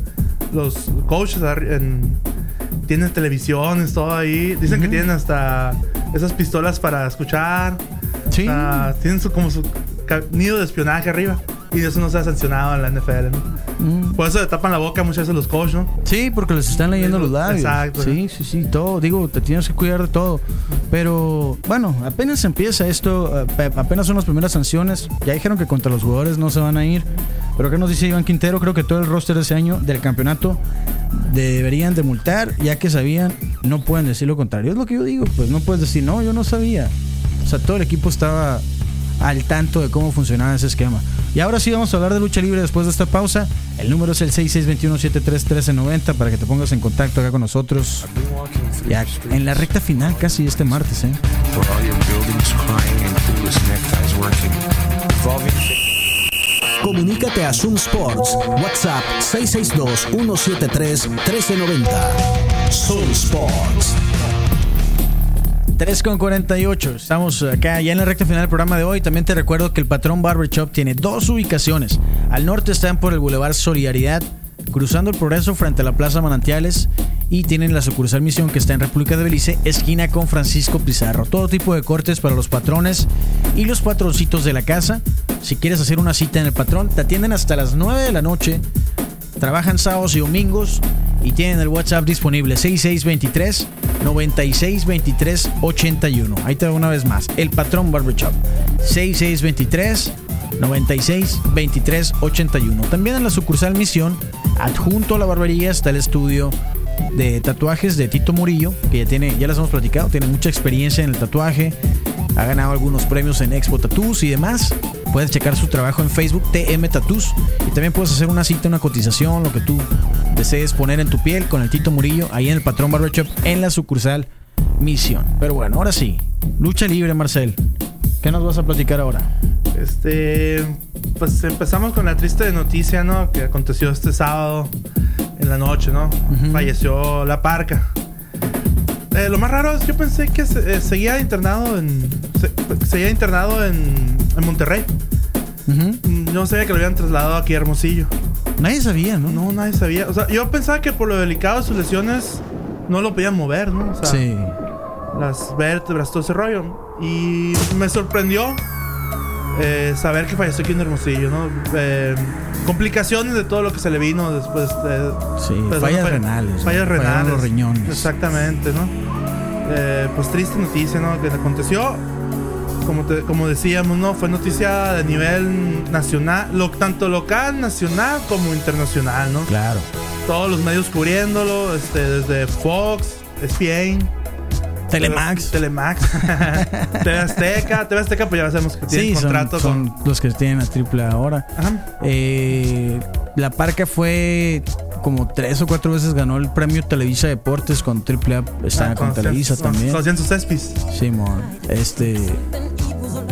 los coaches, en, tienen televisiones, todo ahí. Dicen que tienen hasta esas pistolas para escuchar. Sí. tienen su, como su nido de espionaje arriba. Y eso no se ha sancionado en la NFL, ¿no? Mm. Por eso le tapan la boca muchas veces los coaches, ¿no? Sí, porque les están leyendo los labios. Exacto. Sí, sí, sí, todo. Digo, te tienes que cuidar de todo. Pero, bueno, apenas empieza esto, eh, apenas son las primeras sanciones. Ya dijeron que contra los jugadores no se van a ir. Pero ¿qué nos dice Iván Quintero? Creo que todo el roster de ese año del campeonato deberían de multar, ya que sabían, no pueden decir lo contrario. Es lo que yo digo, pues no puedes decir, no, yo no sabía. O sea, todo el equipo estaba al tanto de cómo funcionaba ese esquema. Y ahora sí vamos a hablar de lucha libre después de esta pausa. El número es el 6621-731390 para que te pongas en contacto acá con nosotros. Ya en la recta final casi este martes, ¿eh? Comunícate a Zoom Sports. WhatsApp 662-173-1390. Zoom Sports. 3 con 48. Estamos acá ya en la recta final del programa de hoy. También te recuerdo que el patrón Barber Shop tiene dos ubicaciones. Al norte están por el Boulevard Solidaridad, cruzando el progreso frente a la Plaza Manantiales. Y tienen la sucursal Misión que está en República de Belice, esquina con Francisco Pizarro. Todo tipo de cortes para los patrones y los patroncitos de la casa. Si quieres hacer una cita en el patrón, te atienden hasta las 9 de la noche. Trabajan sábados y domingos y tienen el WhatsApp disponible 6623 9623 81. Ahí te va una vez más. El patrón Barbershop 6623 96 23 81. También en la sucursal Misión, adjunto a la barbería está el estudio de tatuajes de Tito Murillo, que ya tiene, ya les hemos platicado, tiene mucha experiencia en el tatuaje, ha ganado algunos premios en Expo Tattoos y demás. Puedes checar su trabajo en Facebook, TM Tattoos, y también puedes hacer una cita, una cotización, lo que tú desees poner en tu piel con el Tito Murillo, ahí en el Patrón Barbershop, en la sucursal Misión. Pero bueno, ahora sí, lucha libre, Marcel. ¿Qué nos vas a platicar ahora? Este, pues empezamos con la triste noticia, ¿no? Que aconteció este sábado en la noche, ¿no? Falleció la parca. Eh, lo más raro es que yo pensé que eh, seguía internado en. seguía internado en, en Monterrey. No sabía que lo habían trasladado aquí a Hermosillo. Nadie sabía, ¿no? No, nadie sabía. O sea, yo pensaba que por lo delicado de sus lesiones no lo podían mover, ¿no? O sea, Sí. las vértebras, todo ese rollo. Y me sorprendió eh, saber que falleció aquí en Hermosillo, ¿no? Eh, complicaciones de todo lo que se le vino después de... Sí, pues, fallas fa- renales. Fallas renales. los riñones. Exactamente, ¿no? Eh, pues triste noticia, ¿no? Que le aconteció. Como, te- como decíamos, ¿no? Fue noticia de nivel nacional, lo, tanto local, nacional como internacional, ¿no? Claro. Todos los medios cubriéndolo, este, desde Fox, ESPN, Telemax. Telemax, TV Azteca, TV Azteca, pues ya sabemos que tiene Sí, contrato son con. los que tienen a triple A ahora. Ajá. Eh, la Parca fue como tres o cuatro veces ganó el premio Televisa Deportes con triple A. Estaba Ah, con con- Televisa con- también. con- sus espis. Simón, este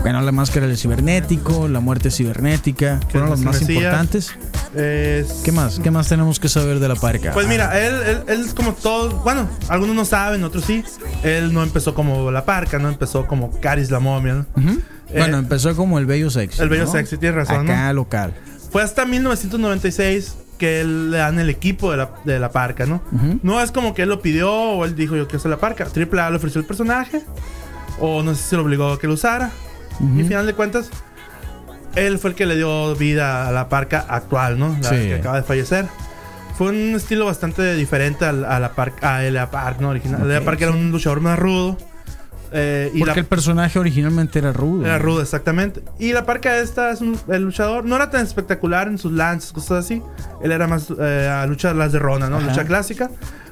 ganó la máscara del cibernético, la muerte cibernética, fueron los más importantes. Es- ¿Qué más? ¿Qué más tenemos que saber de la Parca? Pues mira, él, él, él es como todo. Bueno, algunos no saben, otros sí. Él no empezó como la parca, ¿no? Empezó como Caris la momia, ¿no? Ujú. Eh, bueno, empezó como el bello sexy. el bello ¿no? sexy, tienes razón, Acá ¿no? local. Fue hasta 1996 que él le dan el equipo de la, de la parca, ¿no? Ujú. No es como que él lo pidió o él dijo yo quiero ser la parca. Triple A le ofreció el personaje. O no sé si lo obligó a que lo usara. Y al final de cuentas, él fue el que le dio vida a la parca actual, ¿no? La Sí. que acaba de fallecer. Fue un estilo bastante diferente al- a, la parca, a la parca, ¿no? Original. La Ok, parca era un luchador más rudo. eh, y Porque la, el personaje originalmente era rudo. era rudo, exactamente. Y la parca esta es un el luchador. No era tan espectacular en sus lances, cosas así. Él era más eh, a lucha las de Rona, ¿no? Ajá. Lucha clásica.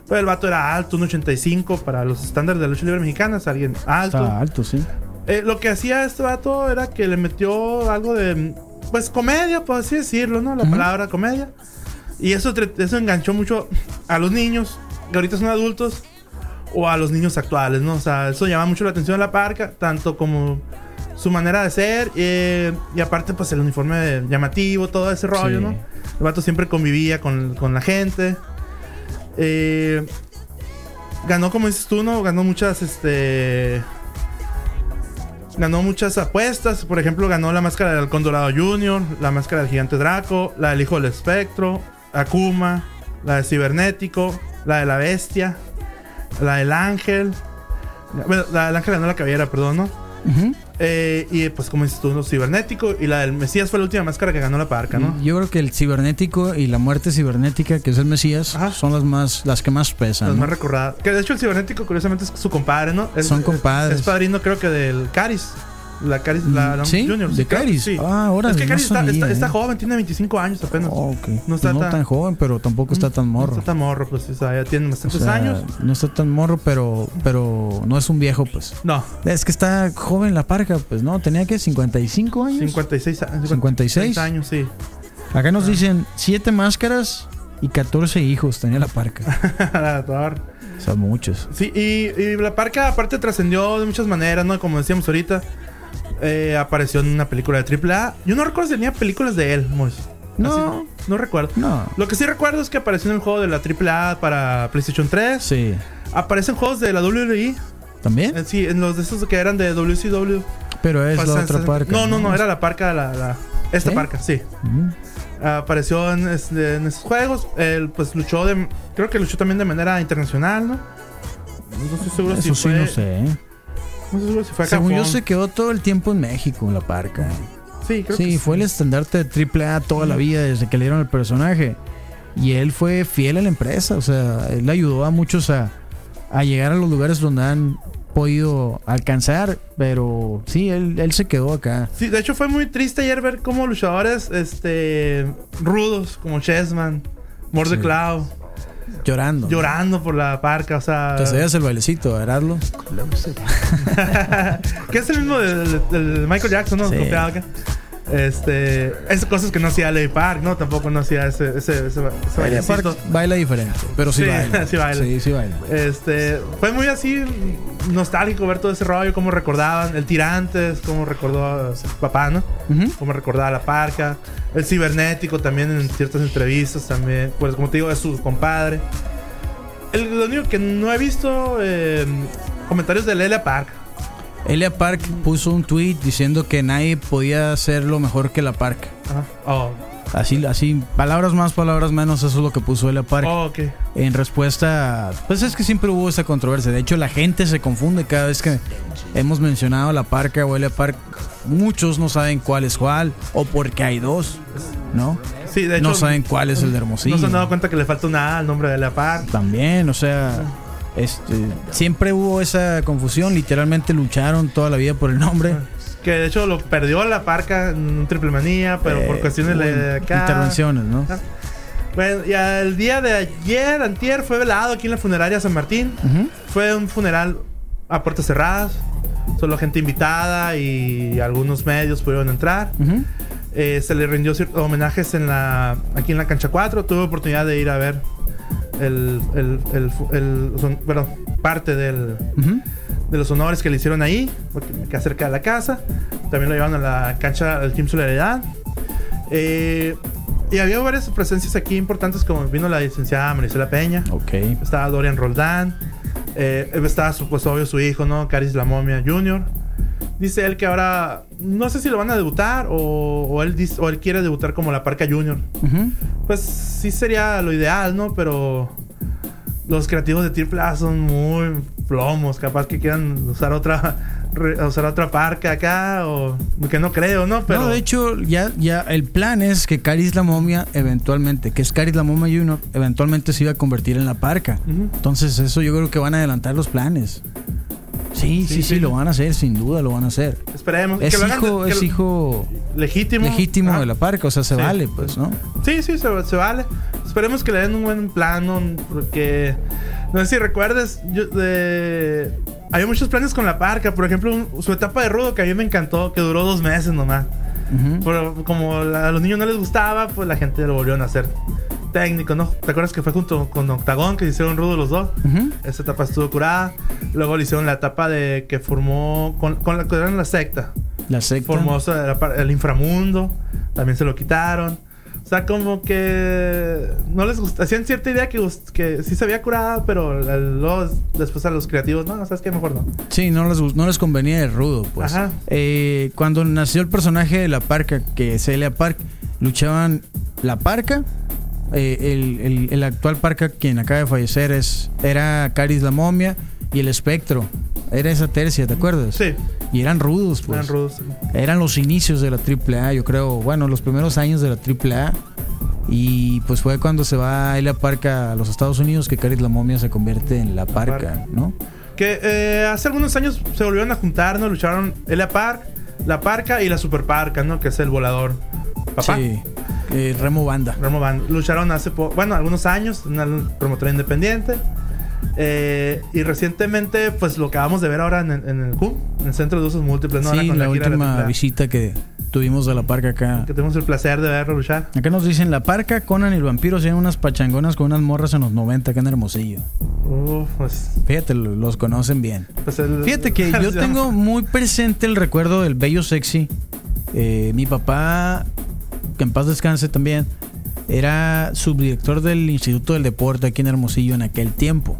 Pero el vato era alto, un 85 para los estándares de la lucha libre mexicana. Es alguien alto. Estaba alto, sí. Eh, lo que hacía este vato era que le metió algo de, pues, comedia, por así decirlo, ¿no? La palabra comedia. Y eso, eso enganchó mucho a los niños, que ahorita son adultos, o a los niños actuales, ¿no? O sea, eso llama mucho la atención a la parca, tanto como su manera de ser, eh, y aparte, pues, el uniforme llamativo, todo ese rollo, Sí. ¿no? El vato siempre convivía con, con la gente. Eh, ganó, como dices tú, ¿no? Ganó muchas, este ganó muchas apuestas. Por ejemplo, ganó la máscara del Halcón Dorado Junior, la máscara del Gigante Draco, la del Hijo del Espectro, Akuma, la de Cibernético, la de la Bestia, la del Ángel. Bueno, la del Ángel ganó la cabellera, perdón, ¿no? Eh, y pues, como dices tú, ¿no? Cibernético y la del Mesías fue la última máscara que ganó la parca, ¿no? Yo creo que el cibernético y la muerte cibernética, que es el Mesías, Ajá. son las más las que más pesan. Las ¿no? más recordadas. Que de hecho el cibernético, curiosamente, es su compadre, ¿no? Es- Son es- compadres. Es, padrino, creo que del Caris. La Caris, la, ¿Sí? Junior. ¿De Caris? Sí. Ah, órale, Es que no Caris está, está- eh. está joven, tiene 25 años apenas. Oh, ok. No No está está tan- tan, joven, pero tampoco está tan No morro. está tan morro, pues, o sea, ya tiene O bastantes sea, años. No está tan morro, pero, pero no es un viejo, pues. No, Es que está joven la parca, pues no, tenía que 55 años. 56 años. 56. años, sí. Acá nos dicen 7 máscaras y 14 hijos tenía la parca. O sea, muchos. Sí, y, y la parca aparte trascendió de muchas maneras, ¿no? Como decíamos ahorita, eh, apareció en una película de AAA. Yo no recuerdo si tenía películas de él, Mois. No. Así, no recuerdo. No. Lo que sí recuerdo es que apareció en el juego de la AAA para PlayStation 3. Sí. Aparecen juegos de la WWE. ¿También? Eh, Sí, en los de esos que eran de WCW. Pero es la otra parca. No, no, no, era la parca, la, la- esta parca, sí. Ujú. Apareció en, en esos juegos. Él, pues luchó de. Creo que luchó también de manera internacional, ¿no? No estoy seguro si Eso sí, fue. no sé. No estoy seguro si fue a Según yo, se quedó todo el tiempo en México, la parca. Sí, creo Sí, que fue el estandarte de AAA toda la vida desde que le dieron el personaje. Y él fue fiel a la empresa. O sea, él ayudó a muchos a, a llegar a los lugares donde han podido alcanzar. Pero sí, él, él se quedó acá. Sí, de hecho fue muy triste ayer ver cómo luchadores este rudos como Chessman, Mordeclau, Llorando. llorando por la parca, o sea, Que se veas el bailecito, ¿verdadlo? que es el mismo de, de- de Michael Jackson, ¿no? Sí. Este, esas cosas que no hacía Ley Park, ¿no? Tampoco no hacía ese, ese, ese, ese Baila, diferente, pero sí, Sí, baila. sí baila. Sí, sí baila. Este, fue muy así nostálgico ver todo ese rollo, cómo recordaban el Tirantes, cómo recordó a su papá, ¿no? Ujú. Cómo recordaba la parca, el cibernético también en ciertas entrevistas también, pues como te digo, es su compadre. El, lo único que no he visto eh, comentarios de Lelia Park. Elia Park puso un tweet diciendo que nadie podía hacerlo mejor que la Park. Ajá. Oh. Así, así, palabras más, palabras menos, eso es lo que puso Elia Park. Oh, ok. En respuesta, pues es que siempre hubo esa controversia. De hecho, la gente se confunde cada vez que hemos mencionado la Parca o Elia Park. Muchos no saben cuál es cuál, o porque hay dos, ¿no? Sí, de hecho. no saben cuál es el de Hermosillo. No se han dado cuenta que le falta una A al nombre de Elia Park. También, o sea, este, siempre hubo esa confusión. Literalmente lucharon toda la vida por el nombre. Que de hecho lo perdió la parca en un triple manía, pero por Eh, cuestiones hubo de acá. Intervenciones, ¿no? Ah. Bueno, y el día de ayer, antier, fue velado aquí en la funeraria San Martín. Ujú. Fue un funeral a puertas cerradas. Solo gente invitada y algunos medios pudieron entrar. Ujú. Eh, se le rindió ciertos homenajes en la, aquí en la cancha 4. Tuve oportunidad de ir a ver el, el, el, son- bueno, parte del, de los honores que le hicieron ahí, porque me queda cerca de la casa. También lo llevaron a la cancha del Team Solidaridad. Eh, y había varias presencias aquí importantes, como vino la licenciada Marisela Peña, Ok. estaba Dorian Roldán, eh, estaba pues, obvio su hijo, ¿no? Caris La Momia Jr. Dice él que ahora, no sé si lo van a debutar o, o él, dice- o él quiere debutar como la Parca Junior. Pues sí sería lo ideal, ¿no? Pero los creativos de Triple A son muy plomos. Capaz que quieran usar otra usar otra parca acá o que no creo, ¿no? Pero No, de hecho, ya, ya el plan es que Caris la momia eventualmente, que es Caris la momia Junior, eventualmente se iba a convertir en la parca. Entonces, eso yo creo que van a adelantar los planes. Sí, sí, sí, sí. lo van a hacer, sin duda lo van a hacer. esperemos Es hijo, es hijo legítimo. legítimo Ajá. de la parca, o sea, se Sí. vale, pues, ¿no? Sí, sí, se, se vale. Esperemos que le den un buen plano. Porque no sé si recuerdes. Yo, de, había muchos planes con la parca. Por ejemplo, un- su etapa de rudo que a mí me encantó, que duró dos meses nomás. Ujú. Pero como la- a los niños no les gustaba, pues la gente lo volvieron a hacer técnico, ¿no? ¿Te acuerdas que fue junto con Octagón que hicieron rudo los dos? Ujú. Esa etapa estuvo curada. Luego le hicieron la etapa de que formó con, con la que eran la secta. La secta. Formó o sea, el inframundo. También se lo quitaron. O sea, como que no les gusta. Hacían cierta idea que, que sí se había curado, pero luego después a los creativos, no, ¿sabes qué? Mejor no. Sí, no les, no les convenía el rudo, pues. Ajá. Eh, cuando nació el personaje de la parca, que es Elia Park, luchaban la parca. Eh, el, el- el actual parca, quien acaba de fallecer, es, era Caris la momia y el espectro. Era esa tercia, ¿te acuerdas? Sí, Y eran rudos, pues. eran rudos. Eran los inicios de la AAA, yo creo. Bueno, los primeros años de la AAA. Y pues fue cuando se va Elia Parca a los Estados Unidos que Caris la momia se convierte en la parca, Parca. ¿no? Que eh, hace algunos años se volvieron a juntar, ¿no? Lucharon Elia Park, la Parca y la Super Parca, ¿no? Que es el volador. Papá. Sí. eh, Remo Banda. Ramo Band. Lucharon hace, bueno, algunos años, en una promotora independiente. Eh, y recientemente, pues lo acabamos de ver ahora en, el- en el CUM, en el Centro de Usos Múltiples, ¿no? Sí, con la, de última visita que tuvimos de la parca acá. Que tenemos el placer de verlo luchar. Acá nos dicen la parca, Conan y el vampiro hacían unas pachangonas con unas morras en los 90 acá en Hermosillo. Pues, Fíjate, lo- los conocen bien. pues el- Fíjate que yo tengo muy presente el recuerdo del bello sexy. Eh, mi papá, que en paz descanse también, era subdirector del Instituto del Deporte aquí en Hermosillo en aquel tiempo.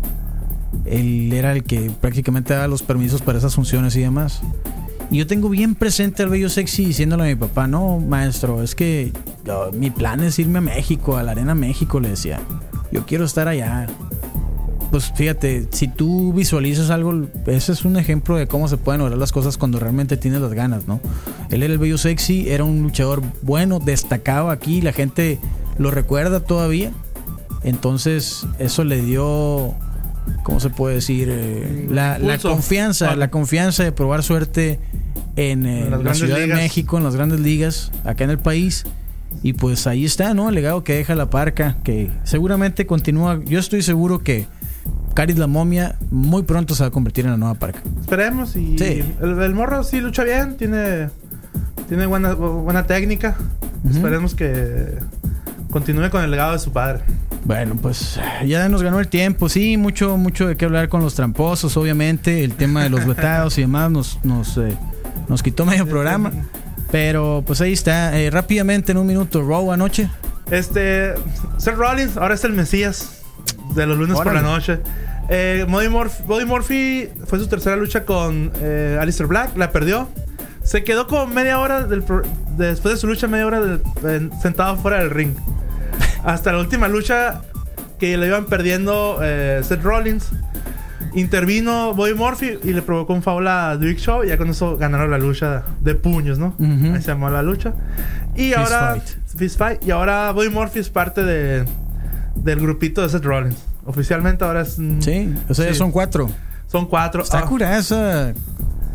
Él era el que prácticamente daba los permisos para esas funciones y demás. Y yo tengo bien presente al bello sexy diciéndole a mi papá, no, maestro, es que yo- mi plan es irme a México, a la Arena México, le decía. Yo quiero estar allá pues fíjate, si tú visualizas algo, ese es un ejemplo de cómo se pueden lograr las cosas cuando realmente tienes las ganas, ¿no? Él era el bello sexy, era un luchador bueno, destacado aquí, la gente lo recuerda todavía. Entonces, eso le dio, ¿cómo se puede decir? Eh, la, confianza, Ah. la confianza de probar suerte en, eh, En la Ciudad de ligas. México, en las grandes ligas, acá en el país. Y pues ahí está, ¿no? El legado que deja la parca, que seguramente continúa. Yo estoy seguro que Caris la momia muy pronto se va a convertir en la nueva parca. Esperemos y Sí. el, el morro sí lucha bien, tiene tiene buena buena técnica. Esperemos que continúe con el legado de su padre. Bueno, pues ya nos ganó el tiempo. Sí, mucho, mucho de qué hablar con los tramposos, obviamente. El tema de los vetados y demás nos, nos, eh, nos quitó medio programa. Pero pues ahí está. Eh, rápidamente, en un minuto, Raw anoche. Este Seth Rollins ahora es el Mesías de los lunes por la noche. Eh, Bobby Murphy fue su tercera lucha con eh, Alistair Black, la perdió. Se quedó como media hora del después de su lucha, media hora sentado fuera del ring. Hasta la última lucha que le iban perdiendo eh, Seth Rollins. Intervino Bobby Murphy y le provocó un foul a Big Show. Y ya con eso ganaron la lucha de puños, ¿no? Ahí se llamó la lucha. Y ahora. Fist Fight. Y ahora Bobby Murphy es parte de, del grupito de Seth Rollins. Oficialmente ahora es. Sí, o sea, son cuatro. Son cuatro. Está ah. curada esa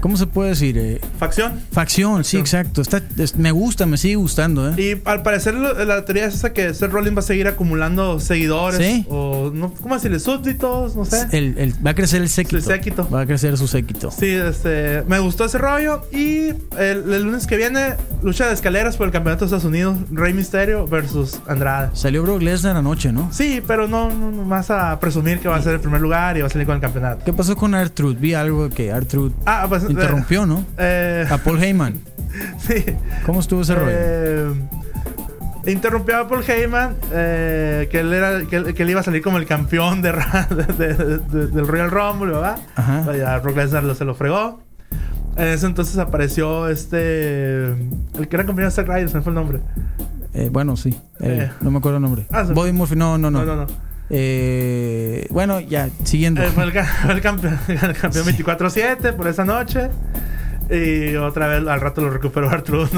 ¿Cómo se puede decir? Eh, ¿Facción? Facción, sí, exacto. Está, me gusta, me sigue gustando. ¿eh? Y al parecer la teoría es esa que Seth Rollins va a seguir acumulando seguidores. ¿Sí? O, no, ¿cómo decirle? Súbditos, no sé. El, va a crecer el séquito. séquito. Va a crecer su séquito. Sí, este, me gustó ese rollo. Y el, lunes que viene, lucha de escaleras por el campeonato de Estados Unidos. Rey Mysterio versus Andrade. Salió Brock Lesnar anoche, ¿no? Sí, pero no, no, más a presumir que va a ser el primer lugar y va a salir con el campeonato. ¿Qué pasó con Artrude? Vi algo que Artrude ah, pues, interrumpió, ¿no? Eh, a Paul Heyman. sí. ¿Cómo estuvo ese rollo? Eh, interrumpió a Paul Heyman, eh, que, él era, que, él iba a salir como el campeón de, del Royal Rumble, ¿verdad? Ajá. Vaya, Brock Lesnar se lo fregó. En ese entonces apareció este. El que era compañero de Zack Ryder, se me fue el nombre. Eh, bueno, sí. Eh, no me acuerdo el nombre. Ah, Bobby Murphy, no, no, no. no, no, no. Eh, bueno, ya, siguiendo. fue el, el campeón, el campeón 24-7 por esa noche. Y otra vez al rato lo recuperó Arturo.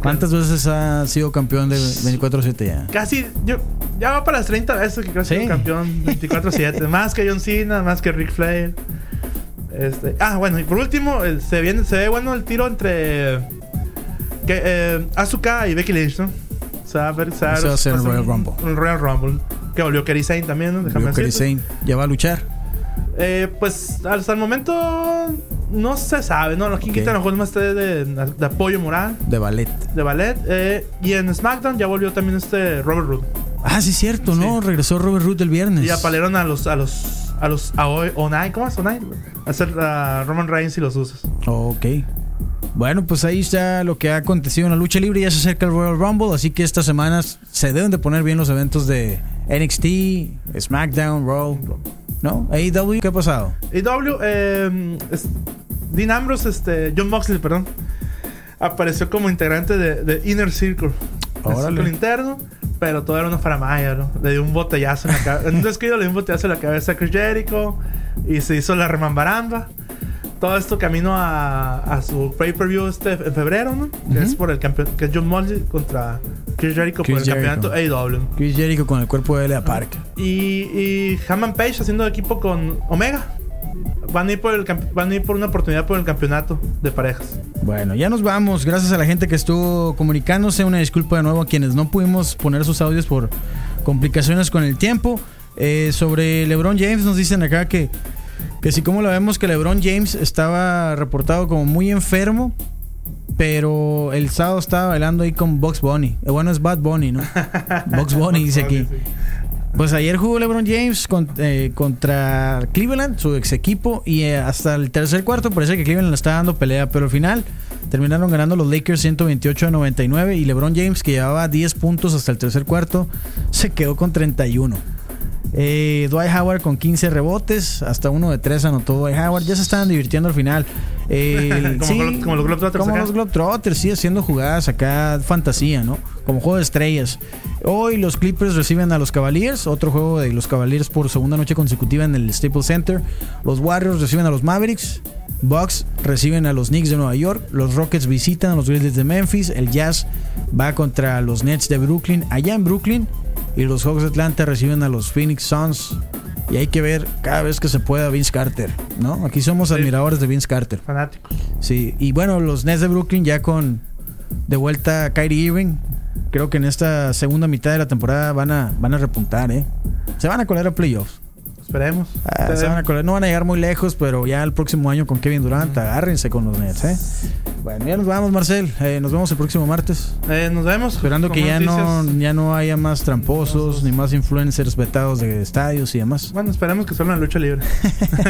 ¿Cuántas veces ha sido campeón de 24-7 ya? Casi, yo, ya va para las 30 veces que creo que sido campeón 24-7. más que John Cena, más que Rick Flair. Este, ah, bueno, y por último, se, viene, se ve bueno el tiro entre que, eh, Asuka y Becky Lynch, ¿no? Se va a ver, se va a hacer el Royal Rumble. Un Royal Rumble. Que volvió Kerry Sane también, ¿no? Déjame Kerry Sane. ¿Ya va a luchar? Eh, pues hasta el momento no se sabe, ¿no? Aquí okay. quitan los más de, de, apoyo moral. De ballet. De ballet. Eh, y en SmackDown ya volvió también este Robert Root. Ah, sí, cierto, ¿no? Regresó Robert Root el viernes. Y apalearon a los, a los, a los, a Onai, ¿cómo es Onai? A hacer a Roman Reigns y los usos. Ok. Bueno, pues ahí está lo que ha acontecido en la lucha libre. Ya se acerca el Royal Rumble, así que estas semanas se deben de poner bien los eventos de NXT, SmackDown, Raw. ¿No? AEW, ¿qué ha pasado? AEW, eh, Dean Ambrose, este, John Moxley, perdón, apareció como integrante de, Inner Circle. Círculo interno, pero todo era una faramaya, ¿no? Le dio un botellazo en la cabeza. en un descuido le dio un botellazo en la cabeza a Chris Jericho y se hizo la remambaramba. Todo esto camino a, a su pay-per-view este en febrero, ¿no? Que es por el campeón, que es John Moxley contra Chris Jericho por el campeonato AEW. Chris Jericho con el cuerpo de Lea Park. Y, y Hammond Page haciendo equipo con Omega. Van a, ir por el, van a ir por una oportunidad por el campeonato de parejas. Bueno, ya nos vamos. Gracias a la gente que estuvo comunicándose. Una disculpa de nuevo a quienes no pudimos poner sus audios por complicaciones con el tiempo. Eh, sobre LeBron James nos dicen acá que, que si como lo vemos que LeBron James estaba reportado como muy enfermo. Pero el sábado estaba bailando ahí con Box Bunny. Eh, bueno, es Bad Bunny, ¿no? Box Bunny dice aquí. Pues ayer jugó LeBron James eh, contra Cleveland, su ex equipo, y eh, hasta el tercer cuarto parece que Cleveland le está dando pelea, pero al final terminaron ganando los Lakers 128 a 99 y LeBron James, que llevaba 10 puntos hasta el tercer cuarto, se quedó con 31. Eh, Dwight Howard con 15 rebotes, hasta uno de tres anotó Dwight Howard. Ya se estaban divirtiendo al final. Eh, como, sí, como, los Globetrotters. Como los Globetrotters, sí, haciendo jugadas acá, fantasía, ¿no? Como juego de estrellas. Hoy los Clippers reciben a los Cavaliers, otro juego de los Cavaliers por segunda noche consecutiva en el Staples Center. Los Warriors reciben a los Mavericks. Bucks reciben a los Knicks de Nueva York, los Rockets visitan a los Grizzlies de Memphis, el Jazz va contra los Nets de Brooklyn, allá en Brooklyn, y los Hawks de Atlanta reciben a los Phoenix Suns. Y hay que ver cada vez que se pueda Vince Carter, ¿no? Aquí somos admiradores de Vince Carter. Fanáticos. Sí, y bueno, los Nets de Brooklyn ya con de vuelta Kyrie Irving. Creo que en esta segunda mitad de la temporada van a, van a repuntar, ¿eh? Se van a colar a playoffs. Esperemos. Ah, no van a llegar muy lejos, pero ya el próximo año con Kevin Durant, agárrense con los Nets, ¿eh? Bueno, ya nos vamos, Marcel. Eh, nos vemos el próximo martes. Eh, nos vemos. Esperando que ya no, ya no haya más tramposos, ni más influencers vetados de estadios y demás. Bueno, esperemos que solo en la lucha libre.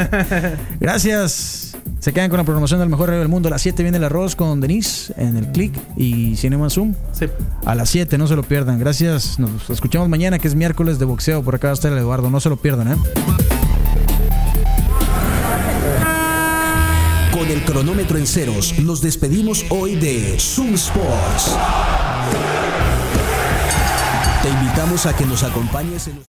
Gracias. Se quedan con la programación del mejor radio del mundo. A las 7 viene el arroz con Denise en el click y Cinema Zoom. Sí. A las 7, no se lo pierdan. Gracias. Nos escuchamos mañana, que es miércoles de boxeo. Por acá va a estar el Eduardo. No se lo pierdan, ¿eh? Con el cronómetro en ceros, nos despedimos hoy de Zoom Sports. Te invitamos a que nos acompañes en